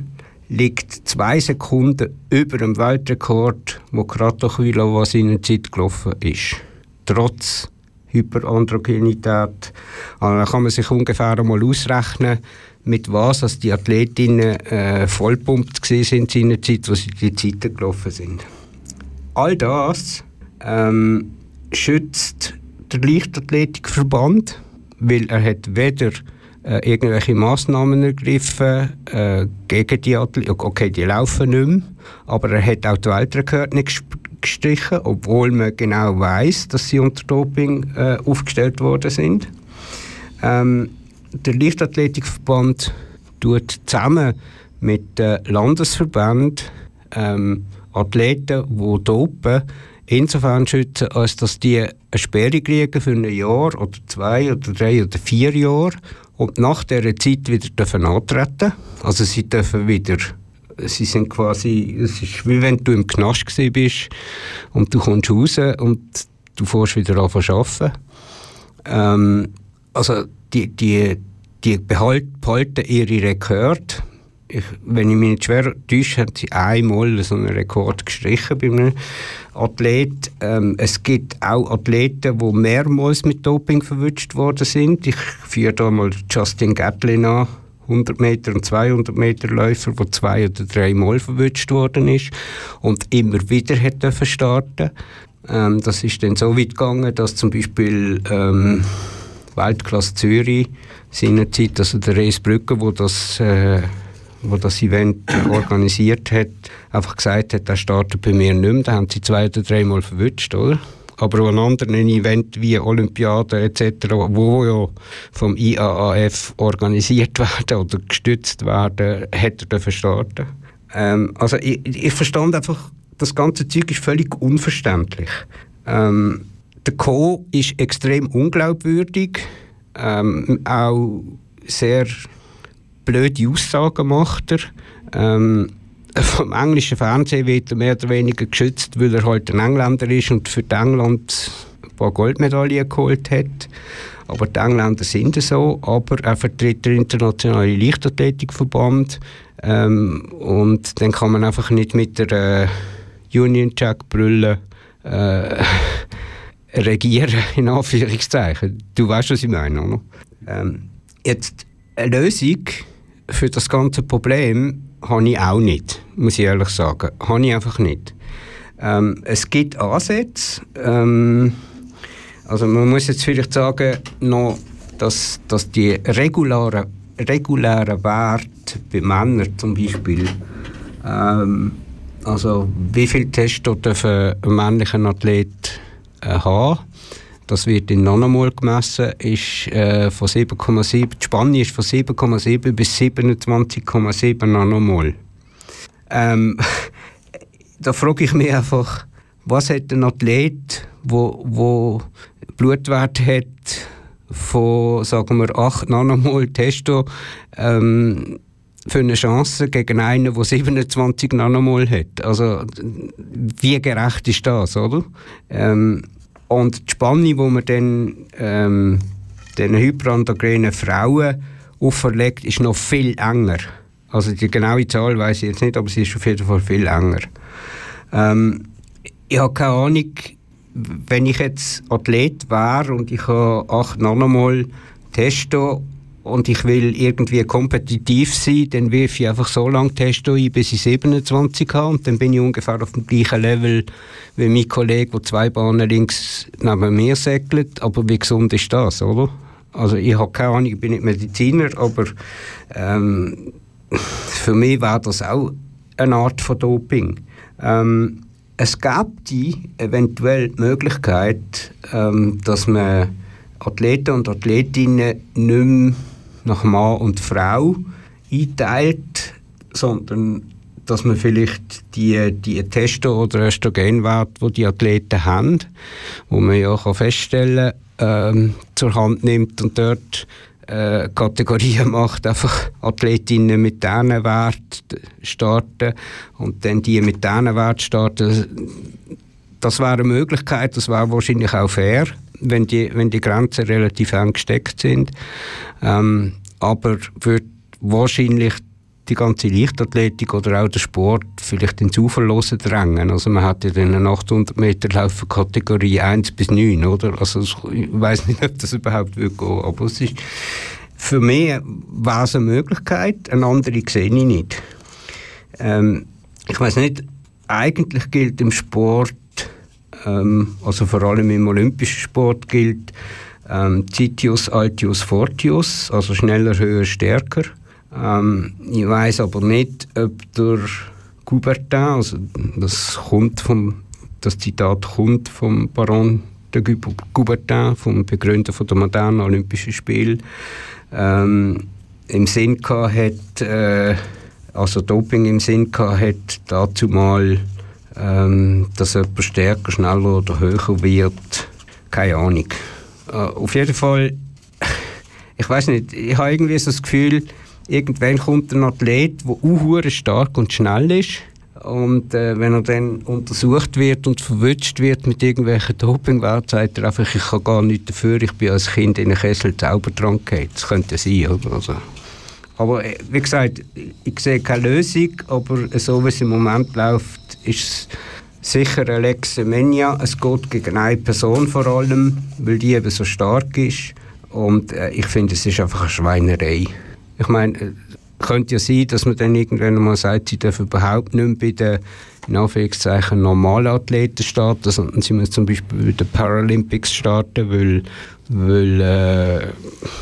liegt zwei Sekunden über dem Weltrekord, wo Kratochwila seiner Zeit gelaufen ist. Trotz Hyperandrogenität. Also, da kann man sich ungefähr einmal ausrechnen, mit was als die Athletinnen äh, vollpumpt sind in der Zeit, wo sie die Zeiten gelaufen sind. All das ähm, schützt der Leichtathletikverband, weil er hat weder äh, irgendwelche Massnahmen ergriffen äh, gegen die Athleten. Okay, die laufen nicht mehr, aber er hat auch die Weltrekord nicht gestrichen, obwohl man genau weiß, dass sie unter Doping äh, aufgestellt worden sind. Ähm, der Leichtathletikverband tut zusammen mit den Landesverbänden ähm, Athleten, die dopen, insofern schützen, als dass die eine Sperre kriegen für ein Jahr oder zwei oder drei oder vier Jahre und nach dieser Zeit wieder dürfen antreten. Also sie dürfen wieder sie sind quasi, es ist wie wenn du im Knast bist und du kommst raus und du fährst wieder an zu arbeiten. Ähm, also die, die, die behalten ihre Rekorde ich, wenn ich mich nicht schwer täusche, haben sie einmal so einen Rekord gestrichen bei einem Athlet. Ähm, es gibt auch Athleten, die mehrmals mit Doping verwünscht worden sind. Ich führe da mal Justin Gatlin an, 100 Meter und 200 Meter Läufer, der zwei oder dreimal verwünscht worden ist und immer wieder hat starten ähm, Das ist dann so weit gegangen, dass zum Beispiel ähm, Weltklasse Zürich seinerzeit, also der Rees Brücke, wo das äh, wo das Event organisiert hat, einfach gesagt hat, er startet bei mir nicht mehr. Da haben sie zwei oder dreimal verwünscht, oder? Aber an anderen Events wie Olympiade etc., wo ja vom IAAF organisiert werden oder gestützt werden, hätte er starten ähm, Also ich, ich verstand einfach das ganze Zeug ist völlig unverständlich. Ähm, der Co. ist extrem unglaubwürdig, ähm, auch sehr blöde Aussagen macht er. Ähm, vom englischen Fernsehen wird er mehr oder weniger geschützt, weil er halt ein Engländer ist und für England ein paar Goldmedaillen geholt hat. Aber die Engländer sind so, aber er vertritt den internationalen Leichtathletikverband ähm, und dann kann man einfach nicht mit der äh, Union Jack brüllen äh, regieren, in Anführungszeichen. Du weißt, was ich meine, oder? Ähm, jetzt, eine Lösung für das ganze Problem habe ich auch nicht, muss ich ehrlich sagen. Habe ich einfach nicht. Ähm, es gibt Ansätze. Ähm, also man muss jetzt vielleicht sagen, noch, dass, dass die regulären, regulären Werte bei Männern zum Beispiel, ähm, also wie viel Testo darf ein männlicher Athlet äh, haben, das wird in Nanomol gemessen, ist äh, von 7,7, die Spanne ist von 7,7 bis 27,7 Nanomol. Ähm, da frage ich mich einfach, was hat ein Athlet, wo, wo Blutwert hat von, sagen wir, 8 Nanomol Testo, ähm, für eine Chance gegen einen, der 27 Nanomol hat. Also, wie gerecht ist das, oder? Ähm, und die Spanne, die man dann ähm, den hyperandrogenen Frauen auferlegt, ist noch viel enger. Also die genaue Zahl weiß ich jetzt nicht, aber sie ist auf jeden Fall viel enger. Ähm, ich habe keine Ahnung, wenn ich jetzt Athlet wäre und ich habe 8 Nanomol Testo und ich will irgendwie kompetitiv sein, dann wirf ich einfach so lange Testo ein, bis ich 27 habe und dann bin ich ungefähr auf dem gleichen Level wie mein Kollege, der zwei Bahnen links neben mir segelt. Aber wie gesund ist das, oder? Also ich habe keine Ahnung, ich bin nicht Mediziner, aber ähm, für mich wäre das auch eine Art von Doping. Ähm, es gab die eventuell die Möglichkeit, ähm, dass man Athleten und Athletinnen nicht mehr nach Mann und Frau einteilt, sondern dass man vielleicht die, die Testo- oder Östrogenwerte, die die Athleten haben, wo man ja kann feststellen ähm, zur Hand nimmt und dort äh, Kategorien macht, einfach Athletinnen mit diesen Werten starten und dann die mit diesen Werten starten. Das wäre eine Möglichkeit, das wäre wahrscheinlich auch fair wenn die, wenn die Grenzen relativ eng gesteckt sind. Ähm, aber wird wahrscheinlich die ganze Leichtathletik oder auch der Sport vielleicht ins Uferlosen drängen. Also man hat ja dann eine 800 Meter Laufen Kategorie 1 bis 9, oder? Also ich weiß nicht, ob das überhaupt wird gehen, aber es ist, für mich war es eine Möglichkeit, eine andere sehe ich nicht. Ähm, ich weiß nicht, eigentlich gilt im Sport also vor allem im olympischen Sport gilt ähm, Citius, Altius, Fortius, also schneller, höher, stärker. Ähm, ich weiß aber nicht, ob durch Coubertin, also das kommt vom, das Zitat kommt vom Baron de Coubertin, vom Begründer von der modernen Olympischen Spiele, ähm, im Sinn gehabt äh, also Doping im Sinn gehabt dazu mal ähm, dass jemand stärker, schneller oder höher wird. Keine Ahnung. Äh, auf jeden Fall, ich weiß nicht, ich habe irgendwie so das Gefühl, irgendwann kommt ein Athlet, der auch stark und schnell ist. Und äh, wenn er dann untersucht wird und verwünscht wird mit irgendwelchen Dopingwerten, sagt er einfach, ich kann gar nichts dafür, ich bin als Kind in einen Kessel Zaubertrank. Das könnte sein, oder? Also, aber äh, wie gesagt, ich sehe keine Lösung, aber so wie es im Moment läuft, ist es sicher eine Lex Menia. Es geht gegen eine Person vor allem, weil die eben so stark ist. Und äh, ich finde, es ist einfach eine Schweinerei. Ich meine, äh, könnte ja sein, dass man dann irgendwann mal sagt, sie dürfen überhaupt nicht mehr bei den in Anführungszeichen normalen Athleten starten, sondern sie müssen zum Beispiel bei den Paralympics starten, weil, weil äh,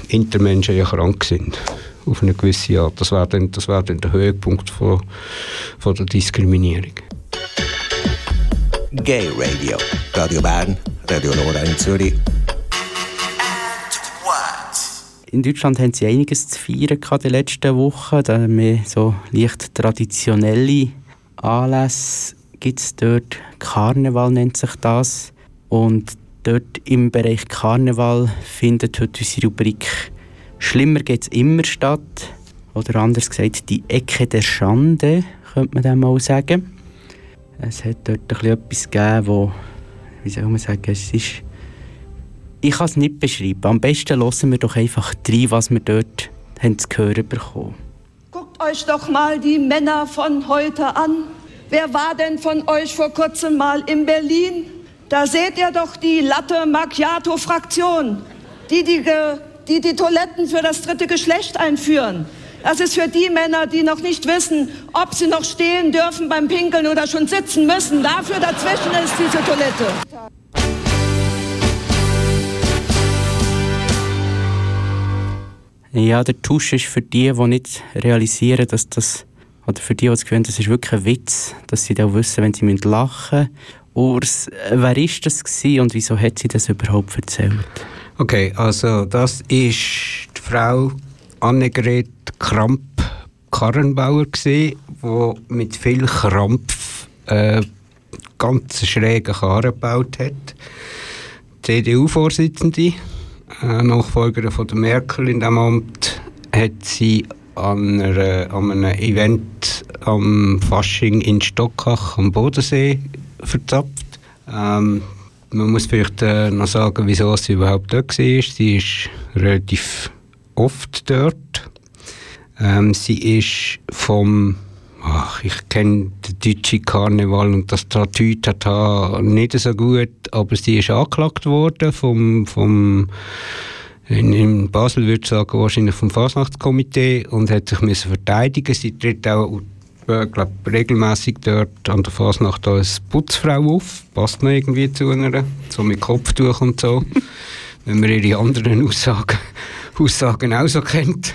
Intermenschen ja krank sind auf eine gewisse Art. Das wäre dann, wär dann der Höhepunkt von, von der Diskriminierung. Gay Radio. Radio Bern, Radio Nora in Zürich. In Deutschland haben sie einiges zu feiern in den letzten Wochen. Da haben wir so leicht traditionelle Anlässe gibt es dort Karneval, nennt sich das. Und dort im Bereich Karneval findet heute unsere Rubrik «Schlimmer geht es immer» statt. Oder anders gesagt, die Ecke der Schande, könnte man dem mal sagen. Es hat dort etwas gegeben, wo, wie soll man sagen, es ist, ich kann es nicht beschreiben. Am besten hören wir doch einfach rein, was wir dort haben zu hören bekommen. Guckt euch doch mal die Männer von heute an. Wer war denn von euch vor kurzem mal in Berlin? Da seht ihr doch die Latte Macchiato-Fraktion, die die, die die Toiletten für das dritte Geschlecht einführen. Das ist für die Männer, die noch nicht wissen, ob sie noch stehen dürfen beim Pinkeln oder schon sitzen müssen. Dafür dazwischen ist diese Toilette. Ja, der Tusch ist für die, die nicht realisieren, dass das, oder für die, die das Gefühl das ist wirklich ein Witz, dass sie dann wissen, wenn sie lachen müssen. Urs, wer war das und wieso hat sie das überhaupt erzählt? Okay, also das ist die Frau Annegret Kramp-Karrenbauer die mit viel Krampf äh, ganz schräge Karren gebaut hat. CDU-Vorsitzende, äh, Nachfolgerin von der Merkel in diesem Amt, hat sie an, einer, an einem Event am Fasching in Stockach am Bodensee verzapft. Ähm, man muss vielleicht äh, noch sagen, wieso sie überhaupt dort war. Sie ist relativ oft dort. Ähm, sie ist vom, ach, ich kenne den deutschen Karneval und das Tatütata nicht so gut, aber sie ist angeklagt worden vom, vom in, in Basel würde ich sagen, wahrscheinlich vom Fasnachtskomitee und hat sich müssen verteidigen. Sie tritt auch äh, glaub, regelmäßig dort an der Fasnacht als Putzfrau auf. Passt noch irgendwie zu einer, so mit Kopftuch und so. wenn man ihre anderen Aussagen, Aussagen auch so kennt.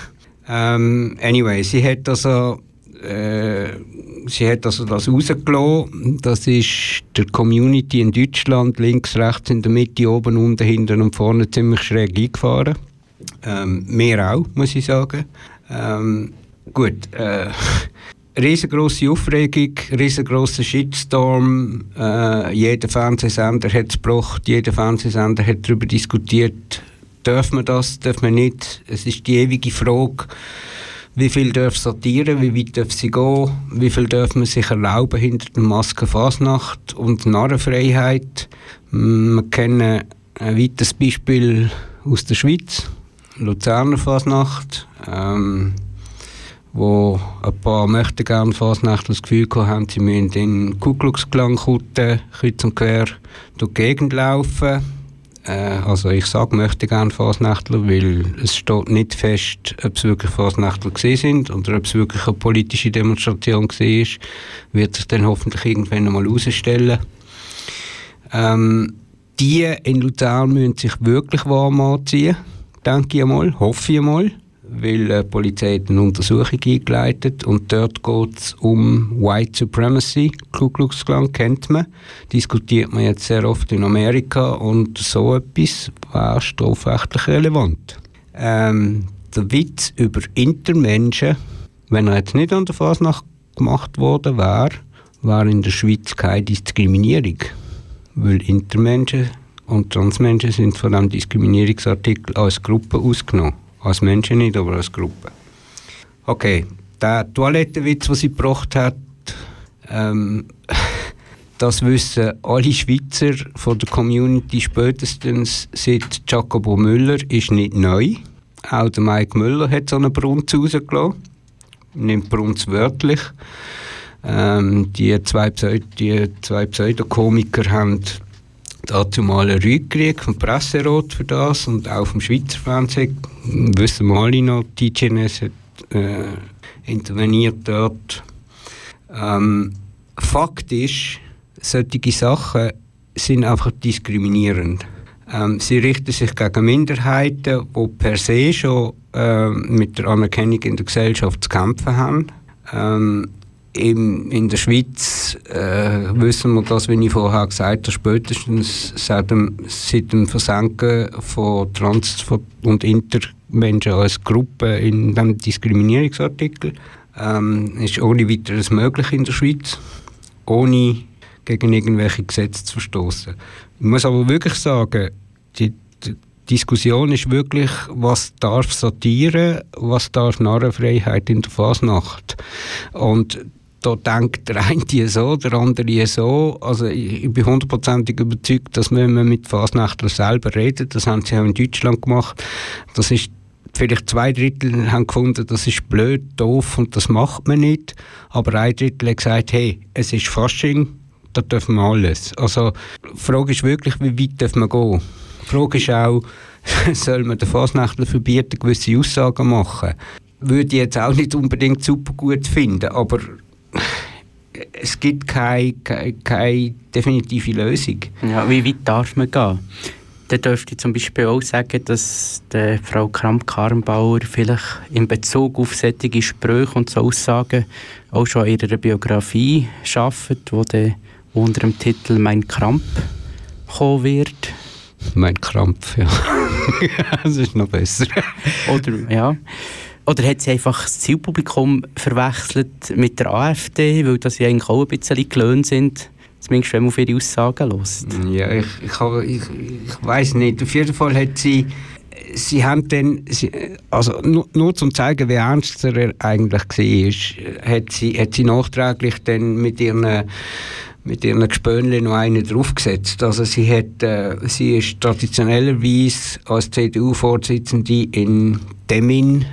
Ähm, anyway, sie hat also äh, sie hat also das rausgelassen. Das ist der Community in Deutschland, links, rechts, in der Mitte, oben, unten, hinten und vorne ziemlich schräg eingefahren. Ähm, mehr auch, muss ich sagen. Ähm, gut, äh, riesengroße Aufregung, riesengroßer Shitstorm. Äh, jeder Fernsehsender hat es gebracht, jeder Fernsehsender hat darüber diskutiert, Darf man das, darf man nicht? Es ist die ewige Frage, wie viel darf Satire, wie weit darf sie gehen, wie viel darf man sich erlauben hinter der Maske Fasnacht und Narrenfreiheit. Wir kennen ein weiteres Beispiel aus der Schweiz, Luzerner Fasnacht, ähm, wo ein paar möchte gerne Fasnacht das Gefühl haben, sie müssen in Ku Klux Klan kreuz und quer durch die Gegend laufen äh, also ich sage, möchte gerne Fasnächtler, weil es steht nicht fest, ob es wirklich Fasnächtler gewesen sind oder ob es wirklich eine politische Demonstration war, wird sich dann hoffentlich irgendwann einmal herausstellen. Ähm, die in Luzern müssen sich wirklich warm anziehen, denke ich einmal, hoffe ich einmal weil die Polizei hat eine Untersuchung eingeleitet und dort geht es um White Supremacy. Ku Klux Klan kennt man, diskutiert man jetzt sehr oft in Amerika und so etwas wäre strafrechtlich relevant. Ähm, der Witz über Intermenschen, wenn er jetzt nicht an der Fasnacht gemacht worden wäre, wäre in der Schweiz keine Diskriminierung, weil Intermenschen und Transmenschen sind von diesem Diskriminierungsartikel als Gruppe ausgenommen. Als Menschen nicht, aber als Gruppe. Okay, der Toilettenwitz, den sie gebracht hat, ähm, das wissen alle Schweizer von der Community spätestens seit Jacobo Müller ist nicht neu. Auch der Mike Müller hat so einen Brunz rausgelassen. Nimmt Brunz wörtlich. Ähm, die zwei, Pseudo, die zwei Pseudokomiker haben dazu mal eine Rüge gekriegt vom Presserot für das und auch vom Schweizer Fernsehen. Wissen wir alle noch, die GNS hat äh, interveniert dort. Ähm, Fakt ist, solche Sachen sind einfach diskriminierend. Ähm, sie richten sich gegen Minderheiten, die per se schon äh, mit der Anerkennung in der Gesellschaft zu kämpfen haben. Ähm, in, in der Schweiz äh, wissen wir das, wie ich vorher gesagt habe, spätestens seit dem, seit dem Versenken von Trans- und Intermenschen als Gruppe in dem Diskriminierungsartikel ähm, ist ohne weiteres möglich in der Schweiz. Ohne gegen irgendwelche Gesetze zu verstoßen. Ich muss aber wirklich sagen, die, die Diskussion ist wirklich, was darf Satire, was darf Narrenfreiheit in der Fasnacht. Und da denkt der eine so, der andere so. Also ich, bin hundertprozentig überzeugt, dass wenn man mit Fasnachtler selber redet, das haben sie auch in Deutschland gemacht, das ist vielleicht zwei Drittel haben gefunden, das ist blöd, doof und das macht man nicht. Aber ein Drittel hat gesagt, hey, es ist Fasching, da dürfen wir alles. Also die Frage ist wirklich, wie weit dürfen wir gehen? Die Frage ist auch, soll man den Fasnächtler verbieten, gewisse Aussagen machen? Würde ich jetzt auch nicht unbedingt super gut finden, aber es gibt keine, keine, keine definitive Lösung. Ja, wie weit darf man gehen? Da dürfte ich zum Beispiel auch sagen, dass die Frau Kramp-Karrenbauer vielleicht in Bezug auf solche Sprüche und so Aussagen auch schon in ihrer Biografie arbeitet, wo dann unter dem Titel «Mein Kramp» kommen wird. Mein Krampf, ja. das ist noch besser. Oder, ja. Oder hat sie einfach das Zielpublikum verwechselt mit der AfD, weil das ja eigentlich auch ein bisschen gelöhnt sind? Zumindest wenn man auf ihre Aussagen hört. Ja, ich, ich, ich, ich weiß nicht. Auf jeden Fall hat sie sie haben dann, also nur, nur zum zeigen, wie ernst er eigentlich war, hat sie, hat sie nachträglich dann mit ihren mit ihren Gespönchen noch einen draufgesetzt. Also sie, hat, äh, sie ist traditionellerweise als CDU-Vorsitzende in Demmin.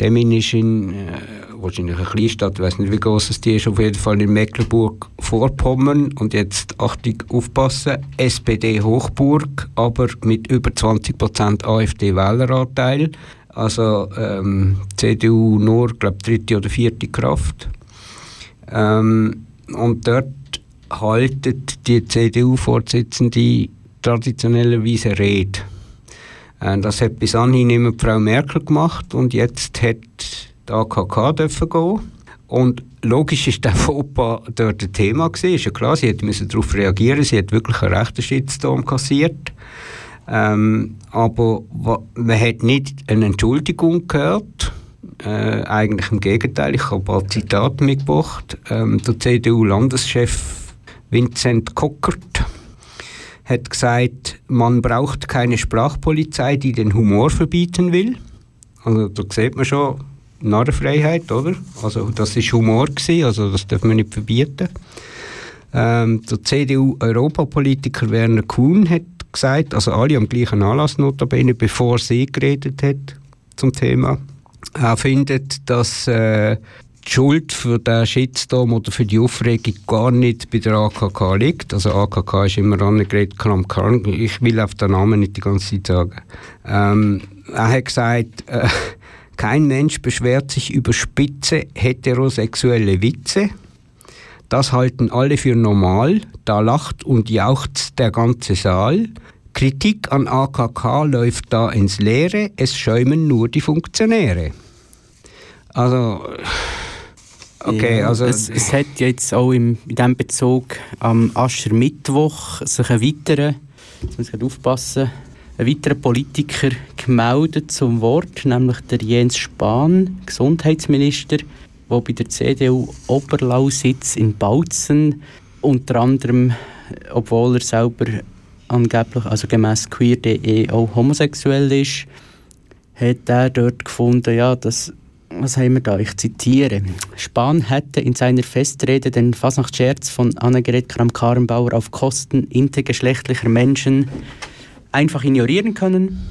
Demmin ist in, äh, wahrscheinlich eine Kleinstadt, ich weiß nicht, wie groß es ist, auf jeden Fall in Mecklenburg-Vorpommern. Und jetzt, Achtung, aufpassen, SPD-Hochburg, aber mit über 20% AfD-Wähleranteil. Also ähm, CDU nur, glaube dritte oder vierte Kraft. Ähm, und dort haltet die CDU-Vorsitzende traditionellerweise Rede. Äh, das hat bis anhin immer Frau Merkel gemacht und jetzt hat die AKK dürfen gehen. Und logisch ist der Fauxpas dort ein Thema gewesen. Ist ja klar, sie musste darauf reagieren. Sie hat wirklich einen rechten Shitstorm kassiert. Ähm, aber man hat nicht eine Entschuldigung gehört. Äh, eigentlich im Gegenteil. Ich habe ein paar Zitate mitgebracht. Ähm, der CDU-Landeschef Vincent Kockert hat gesagt, man braucht keine Sprachpolizei, die den Humor verbieten will. Also da sieht man schon Narrenfreiheit, oder? Also das ist Humor gewesen, also das darf man nicht verbieten. Ähm, der CDU-Europapolitiker Werner Kuhn hat gesagt, also alle am gleichen Anlass notabene, bevor sie geredet hat zum Thema. Er findet, dass äh, die Schuld für den Shitstorm oder für die Aufregung gar nicht bei der AKK liegt. Also AKK ist immer Annegret Kramp-Karren. Ich will auf den Namen nicht die ganze Zeit sagen. Ähm, er hat gesagt, äh, kein Mensch beschwert sich über spitze heterosexuelle Witze. Das halten alle für normal. Da lacht und jaucht der ganze Saal. Kritik an AKK läuft da ins Leere. Es schäumen nur die Funktionäre. Also Okay, also es, es hat jetzt auch im, in diesem Bezug am Aschermittwoch sich ein weiterer, jetzt muss ich aufpassen, ein weiterer Politiker gemeldet zum Wort, nämlich der Jens Spahn, Gesundheitsminister, der bei der CDU Oberlausitz in Bautzen unter anderem, obwohl er selber angeblich, also gemäß queer.de auch homosexuell ist, hat er dort gefunden, ja, dass was haben wir da? Ich zitiere. Spahn hätte in seiner Festrede den Fasnachtsscherz von Annegret Kramp-Karrenbauer auf Kosten intergeschlechtlicher Menschen einfach ignorieren können.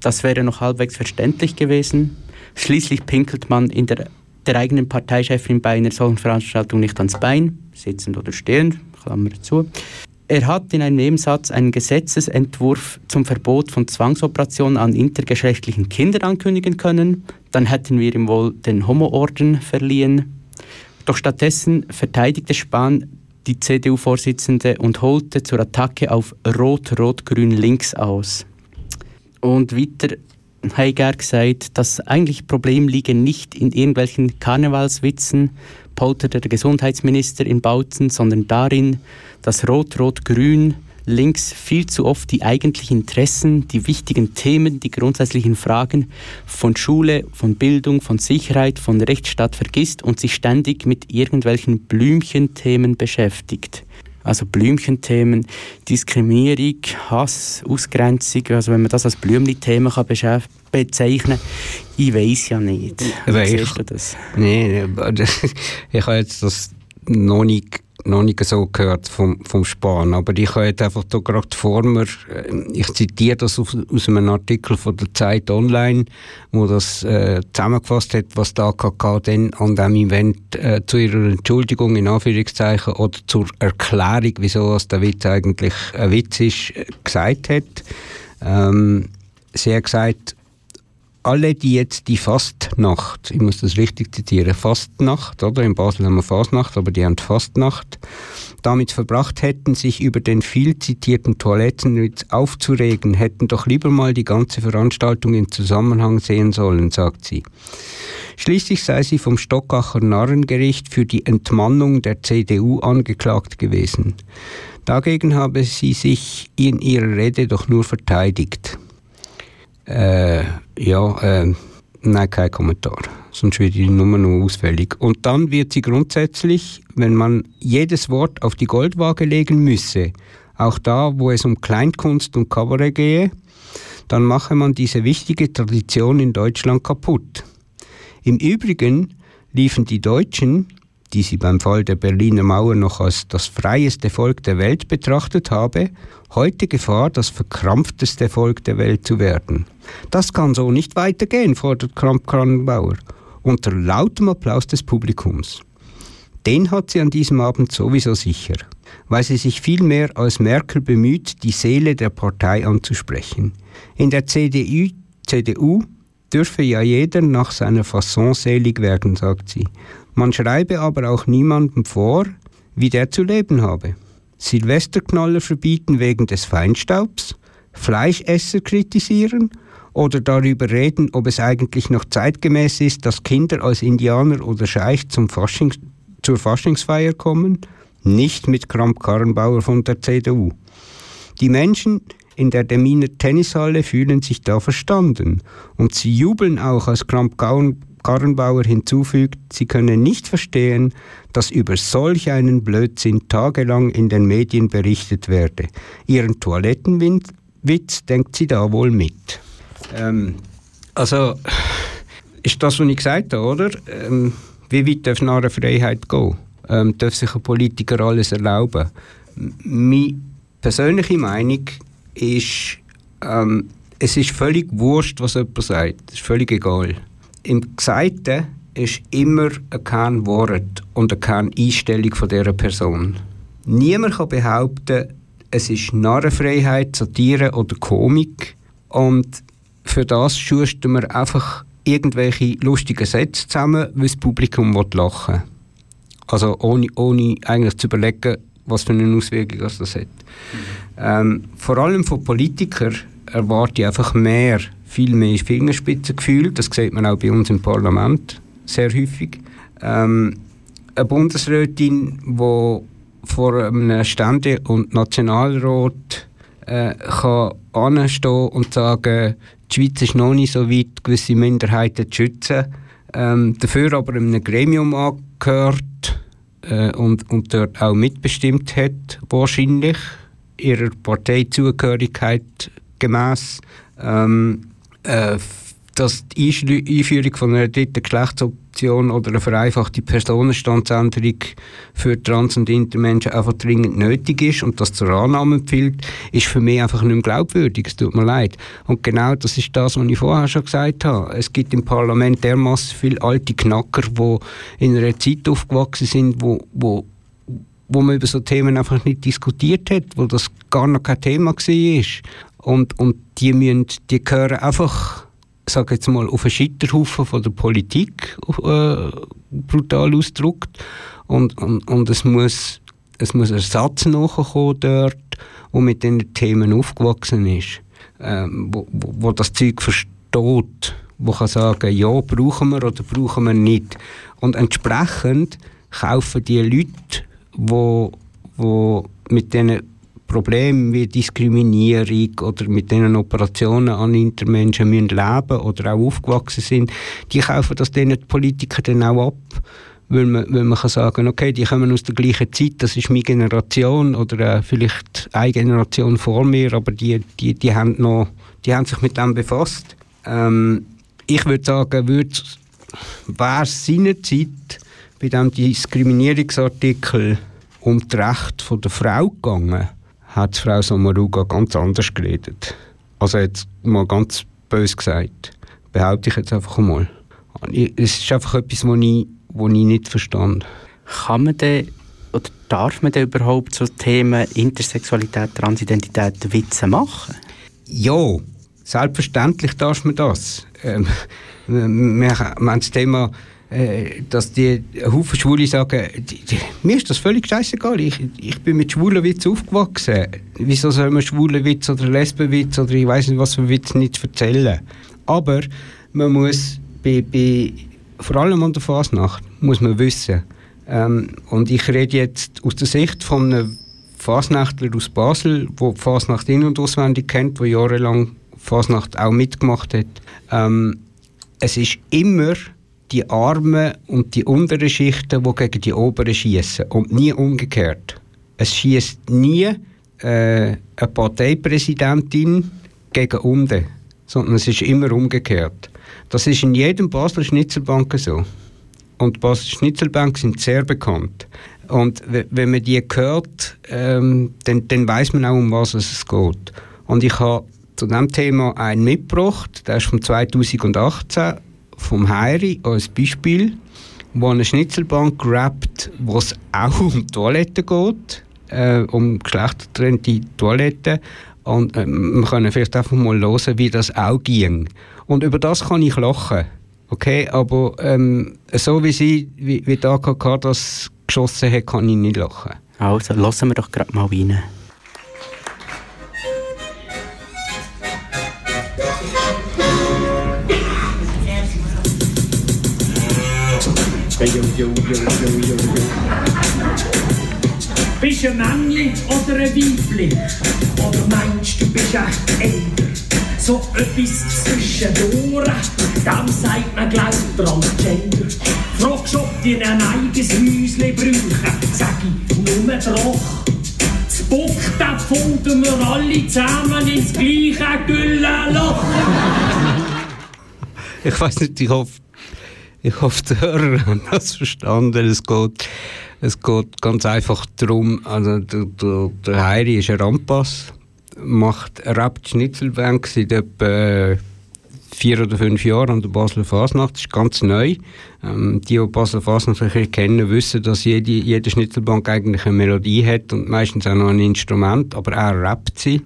Das wäre noch halbwegs verständlich gewesen. Schließlich pinkelt man in der, der eigenen Parteichefin bei einer solchen Veranstaltung nicht ans Bein, sitzend oder stehend, Klammer zu. Er hat in einem Nebensatz einen Gesetzesentwurf zum Verbot von Zwangsoperationen an intergeschlechtlichen Kindern ankündigen können. Dann hätten wir ihm wohl den Homo-Orden verliehen. Doch stattdessen verteidigte Spahn die CDU-Vorsitzende und holte zur Attacke auf Rot-Rot-Grün-Links aus. Und weiter Heiger gesagt, das eigentliche Problem liege nicht in irgendwelchen Karnevalswitzen, polterte der Gesundheitsminister in Bautzen, sondern darin, dass Rot-Rot-Grün links viel zu oft die eigentlichen Interessen, die wichtigen Themen, die grundsätzlichen Fragen von Schule, von Bildung, von Sicherheit, von Rechtsstaat vergisst und sich ständig mit irgendwelchen Blümchenthemen beschäftigt. Also Blümchenthemen, Diskriminierung, Hass, Ausgrenzung, also wenn man das als Blümli-Themen bezeichnen kann, ich weiß ja nicht. Wie siehst du das? Nein, ich habe jetzt das noch nicht noch nicht so gehört vom, vom Spahn. Aber ich habe jetzt einfach da gerade vor mir, äh, ich zitiere das aus, aus einem Artikel von der Zeit Online, wo das äh, zusammengefasst hat, was der AKK dann an diesem Event äh, zu ihrer Entschuldigung in Anführungszeichen oder zur Erklärung, wieso der Witz eigentlich ein Witz ist, äh, gesagt hat. Ähm, sie hat gesagt, alle, die jetzt die Fastnacht, ich muss das richtig zitieren, Fastnacht, oder? In Basel haben wir Fastnacht, aber die haben Fastnacht, damit verbracht hätten, sich über den viel zitierten Toilettenwitz aufzuregen, hätten doch lieber mal die ganze Veranstaltung im Zusammenhang sehen sollen, sagt sie. Schließlich sei sie vom Stockacher Narrengericht für die Entmannung der CDU angeklagt gewesen. Dagegen habe sie sich in ihrer Rede doch nur verteidigt. Äh, ja, äh, nein, kein Kommentar. Sonst wird die Nummer nur ausfällig. Und dann wird sie grundsätzlich, wenn man jedes Wort auf die Goldwaage legen müsse, auch da, wo es um Kleinkunst und Kabarett gehe, dann mache man diese wichtige Tradition in Deutschland kaputt. Im Übrigen liefen die Deutschen die sie beim Fall der Berliner Mauer noch als das freieste Volk der Welt betrachtet habe, heute Gefahr, das verkrampfteste Volk der Welt zu werden. Das kann so nicht weitergehen, fordert Kramp-Kranbauer, unter lautem Applaus des Publikums. Den hat sie an diesem Abend sowieso sicher, weil sie sich vielmehr als Merkel bemüht, die Seele der Partei anzusprechen. In der CDU, CDU dürfe ja jeder nach seiner Fasson selig werden, sagt sie. Man schreibe aber auch niemandem vor, wie der zu leben habe. Silvesterknaller verbieten wegen des Feinstaubs, Fleischesser kritisieren oder darüber reden, ob es eigentlich noch zeitgemäß ist, dass Kinder als Indianer oder Scheich zum Faschings zur Faschingsfeier kommen, nicht mit Kramp-Karrenbauer von der CDU. Die Menschen in der Deminer Tennishalle fühlen sich da verstanden und sie jubeln auch, als Kramp-Karrenbauer Karrenbauer hinzufügt, sie könne nicht verstehen, dass über solch einen Blödsinn tagelang in den Medien berichtet werde. Ihren Toilettenwitz denkt sie da wohl mit. Ähm, also, ist das, was ich gesagt habe, oder? Ähm, wie weit darf eine Freiheit gehen? Ähm, darf sich ein Politiker alles erlauben? Meine persönliche Meinung ist, ähm, es ist völlig wurscht, was jemand sagt. Es ist völlig egal im Gesagten ist immer ein Kernwort und eine Kerneinstellung von dieser Person. Niemand kann behaupten, es ist Narrenfreiheit, Satire oder Komik und für das schustern wir einfach irgendwelche lustigen Sätze zusammen, weil das Publikum lachen will. Also ohne, ohne eigentlich zu überlegen, was für eine Auswirkung das hat. Mhm. Ähm, vor allem von Politikern erwarte ich einfach mehr viel mehr Fingerspitzengefühl. Das sieht man auch bei uns im Parlament sehr häufig. Ähm, eine Bundesrätin, die vor einem Stände- und Nationalrat äh, kann anstehen und sagen, die Schweiz ist noch nicht so weit, gewisse Minderheiten zu schützen. Ähm, dafür aber einem Gremium angehört äh, und, und dort auch mitbestimmt hat, wahrscheinlich ihrer Parteizugehörigkeit gemäß. Ähm, äh, dass die Einführung von einer dritten Geschlechtsoption oder eine vereinfachte Personenstandsänderung für Trans- und Intermenschen einfach dringend nötig ist und das zur Annahme empfiehlt, ist für mich einfach nicht mehr glaubwürdig. Es tut mir leid. Und genau das ist das, was ich vorher schon gesagt habe. Es gibt im Parlament dermaßen viele alte Knacker, die in einer Zeit aufgewachsen sind, wo, wo wo man über so Themen einfach nicht diskutiert hat, wo das gar noch kein Thema war. Und, und die, müssen, die gehören einfach, sage jetzt mal, auf einen Scheiterhaufen von der Politik, äh, brutal ausgedrückt. Und, und, und es muss, es muss Ersatz nachkommen dort, der mit diesen Themen aufgewachsen ist, ähm, wo, wo, wo das Zeug versteht, wo kann sagen, ja, brauchen wir oder brauchen wir nicht. Und entsprechend kaufen die Leute, wo, wo mit diesen Probleme wie Diskriminierung oder mit diesen Operationen an Intermenschen müssen leben oder auch aufgewachsen sind, die kaufen das denen die Politiker dann auch ab, weil man, weil man kann sagen okay, die kommen aus der gleichen Zeit, das ist meine Generation oder äh, vielleicht eine Generation vor mir, aber die, die, die, haben, noch, die haben sich mit dem befasst. Ähm, ich würde sagen, wäre es seinerzeit bei diesem Diskriminierungsartikel um das Recht der Frau gegangen, hat Frau Samaruga ganz anders geredet. Also jetzt mal ganz bös gesagt, behaupte ich jetzt einfach mal. Es ist einfach etwas, was ich, was ich nicht verstand. Kann man denn oder darf man denn überhaupt zu Themen Intersexualität, Transidentität Witze machen? Ja, selbstverständlich darf man das. Ähm, wir, wir haben das Thema äh, dass die Haufen Schwule sagen, die, die, mir ist das völlig scheißegal, ich, ich bin mit schwulen Witz aufgewachsen. Wieso soll man schwulen Witz oder Lesbenwitz oder ich weiß nicht was für Witz nicht erzählen? Aber man muss bei, bei, vor allem an der Fasnacht muss man wissen, ähm, und ich rede jetzt aus der Sicht von einem Fasnachtler aus Basel, der Fasnacht in- und auswendig kennt, der jahrelang Fasnacht auch mitgemacht hat. Ähm, es ist immer die Armen und die unteren Schichten, die gegen die oberen schießen und nie umgekehrt. Es schießt nie äh, eine Parteipräsidentin gegen unten, sondern es ist immer umgekehrt. Das ist in jedem Basler Schnitzelbank so. Und Basler Schnitzelbank sind sehr bekannt. Und wenn man die hört, ähm, dann, dann weiß man auch, um was es geht. Und ich habe zu diesem Thema einen mitgebracht, der ist von 2018 vom Heiri als Beispiel, wo eine Schnitzelbank rappt, wo es auch um Toiletten geht, äh, um geschlechtertrennte Toiletten. Und äh, wir können vielleicht einfach mal hören, wie das auch ging. Und über das kann ich lachen. Okay, aber ähm, so wie sie, wie, wie die AKK das geschossen hat, kann ich nicht lachen. Also, lassen wir doch gerade mal rein. Bist du ein Männchen oder ein Weibchen? Oder meinst du, bist echt älter? So etwas zwischendurch, dann sagt man gleich Transgender. Fragst, ob die ein eigenes Häuschen brauchen, sag ich nur doch. Das Bock, das funden wir alle zusammen ins gleiche Güllenloch. Ich weiß nicht, ich hoffe, ich hoffe, die Hörer haben das verstanden. Es geht, es geht ganz einfach darum, also der, der, der Heiri ist ein Rampas, macht rappt Schnitzelbank seit etwa vier oder fünf Jahren an der Basler Fasnacht. Das ist ganz neu. Ähm, die, die Basler Fasnacht kennen, wissen, dass jede, jede Schnitzelbank eigentlich eine Melodie hat und meistens auch noch ein Instrument, aber er rappt sie.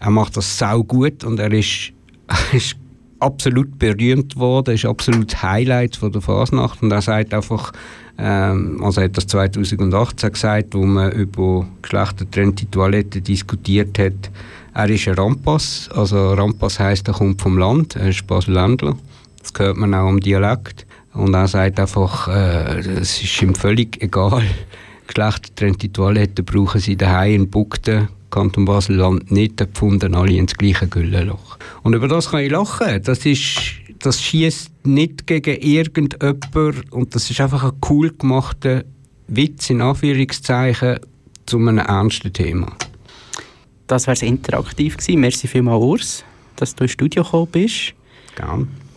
Er macht das sau gut und er ist, ist absolut berühmt worden, ist absolut Highlight von der Fasnacht. Und er sagt einfach, ähm, also hat das 2018 gesagt, wo man über geschlechtertrennte Toiletten diskutiert hat. Er ist ein Rampas, also Rampas heisst, er kommt vom Land, er ist Baseländler, das hört man auch am Dialekt. Und er sagt einfach, äh, es ist ihm völlig egal, geschlechtertrennte Toiletten brauchen sie daheim in Bugden, Kanton Basel-Land nicht, gefunden alle ins gleiche Güllenloch. Und über das kann ich lachen. Das ist, das schießt nicht gegen irgendjemand und das ist einfach ein cool gemachter Witz in Anführungszeichen zu einem ernsten Thema. Das wäre interaktiv gewesen. Merci vielmals, Urs, dass du ins Studio gekommen bist. Gerne.